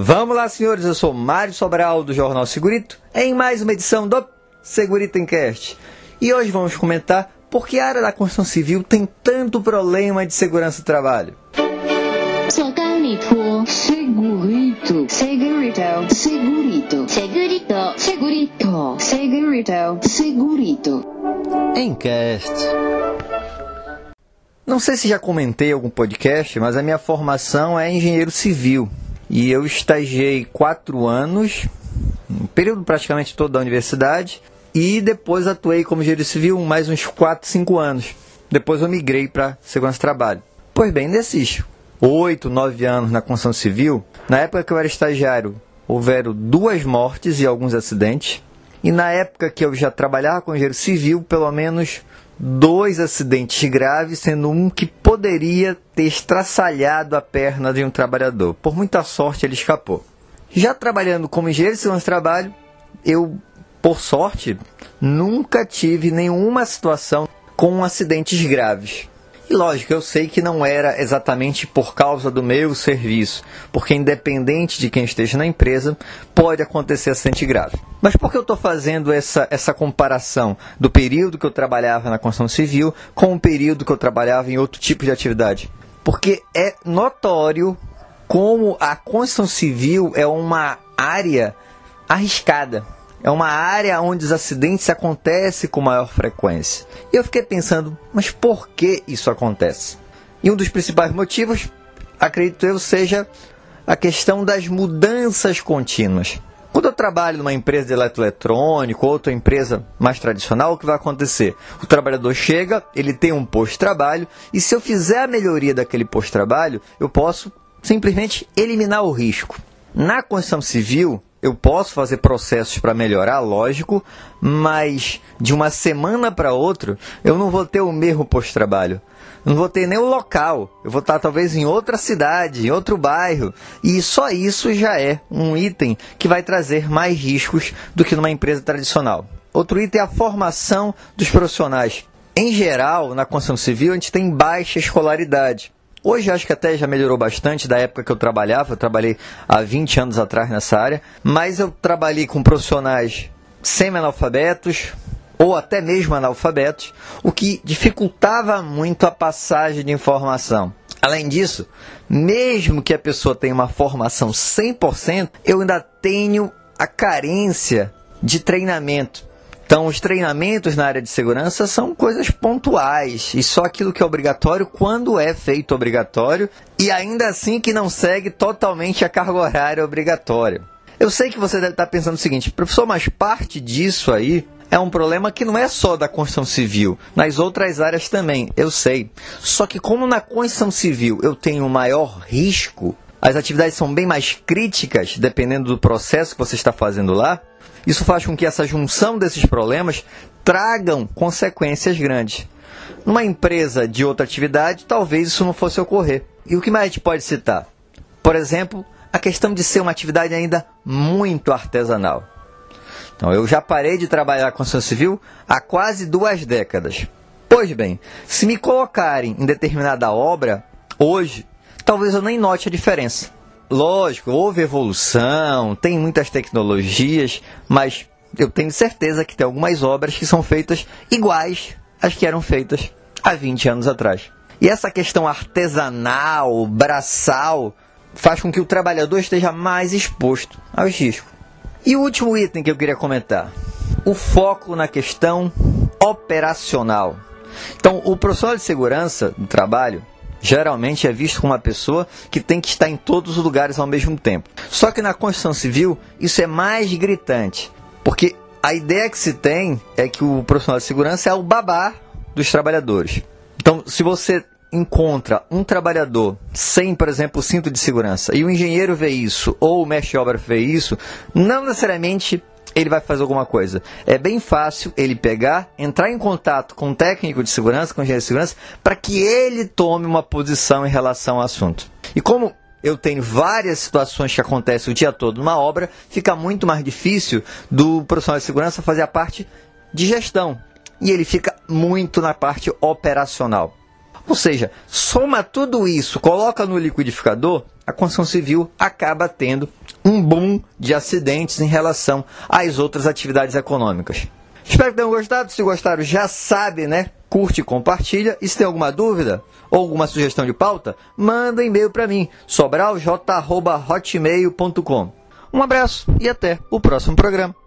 Vamos lá, senhores. Eu sou Mário Sobral do Jornal Segurito, em mais uma edição do Segurito Encast. E hoje vamos comentar por que a área da construção civil tem tanto problema de segurança do trabalho. Segurito, segurito, segurito, segurito, segurito, segurito, segurito, segurito. Encast. Não sei se já comentei em algum podcast, mas a minha formação é engenheiro civil. E eu estagiei quatro anos, um período praticamente todo da universidade, e depois atuei como engenheiro civil mais uns 4, 5 anos. Depois eu migrei para segurança do trabalho. Pois bem, nesses 8, 9 anos na construção civil, na época que eu era estagiário, houveram duas mortes e alguns acidentes. E na época que eu já trabalhava com engenheiro civil, pelo menos dois acidentes graves, sendo um que poderia ter estraçalhado a perna de um trabalhador. Por muita sorte, ele escapou. Já trabalhando como engenheiro de segurança do trabalho, eu, por sorte, nunca tive nenhuma situação com acidentes graves. E lógico, eu sei que não era exatamente por causa do meu serviço, porque independente de quem esteja na empresa, pode acontecer acidente grave. Mas por que eu estou fazendo essa, essa comparação do período que eu trabalhava na construção civil com o período que eu trabalhava em outro tipo de atividade? Porque é notório como a construção civil é uma área arriscada é uma área onde os acidentes acontecem com maior frequência. E eu fiquei pensando, mas por que isso acontece? E um dos principais motivos, acredito eu, seja a questão das mudanças contínuas. Quando eu trabalho numa empresa de eletroeletrônico, outra empresa mais tradicional, o que vai acontecer? O trabalhador chega, ele tem um posto de trabalho, e se eu fizer a melhoria daquele posto de trabalho, eu posso simplesmente eliminar o risco. Na construção civil, eu posso fazer processos para melhorar, lógico, mas de uma semana para outra eu não vou ter o mesmo posto de trabalho. Não vou ter nem o local. Eu vou estar talvez em outra cidade, em outro bairro. E só isso já é um item que vai trazer mais riscos do que numa empresa tradicional. Outro item é a formação dos profissionais. Em geral, na construção civil, a gente tem baixa escolaridade. Hoje acho que até já melhorou bastante da época que eu trabalhava. Eu trabalhei há 20 anos atrás nessa área. Mas eu trabalhei com profissionais semi-analfabetos ou até mesmo analfabetos, o que dificultava muito a passagem de informação. Além disso, mesmo que a pessoa tenha uma formação 100%, eu ainda tenho a carência de treinamento. Então, os treinamentos na área de segurança são coisas pontuais e só aquilo que é obrigatório quando é feito obrigatório e ainda assim que não segue totalmente a carga horária obrigatória. Eu sei que você deve estar pensando o seguinte, professor, mas parte disso aí é um problema que não é só da construção civil, nas outras áreas também, eu sei. Só que como na construção civil eu tenho maior risco, as atividades são bem mais críticas, dependendo do processo que você está fazendo lá, isso faz com que essa junção desses problemas tragam consequências grandes. Numa empresa de outra atividade, talvez isso não fosse ocorrer. E o que mais a gente pode citar? Por exemplo, a questão de ser uma atividade ainda muito artesanal. Então, eu já parei de trabalhar com construção civil há quase duas décadas. Pois bem, se me colocarem em determinada obra, hoje, talvez eu nem note a diferença. Lógico, houve evolução, tem muitas tecnologias, mas eu tenho certeza que tem algumas obras que são feitas iguais às que eram feitas há 20 anos atrás. E essa questão artesanal, braçal, faz com que o trabalhador esteja mais exposto aos riscos. E o último item que eu queria comentar: o foco na questão operacional. Então, o profissional de segurança do trabalho geralmente é visto como uma pessoa que tem que estar em todos os lugares ao mesmo tempo. Só que na construção civil isso é mais gritante, porque a ideia que se tem é que o profissional de segurança é o babá dos trabalhadores. Então, se você encontra um trabalhador sem, por exemplo, cinto de segurança e o engenheiro vê isso ou o mestre de obra vê isso, não necessariamente ele vai fazer alguma coisa. É bem fácil ele pegar, entrar em contato com o técnico de segurança, com o engenheiro de segurança, para que ele tome uma posição em relação ao assunto. E como eu tenho várias situações que acontecem o dia todo numa obra, fica muito mais difícil do profissional de segurança fazer a parte de gestão. E ele fica muito na parte operacional. Ou seja, soma tudo isso, coloca no liquidificador, a construção civil acaba tendo um boom de acidentes em relação às outras atividades econômicas. Espero que tenham gostado. Se gostaram, já sabe, né? Curte compartilha. E se tem alguma dúvida ou alguma sugestão de pauta, manda e-mail para mim, sobralj.hotmail.com. Um abraço e até o próximo programa.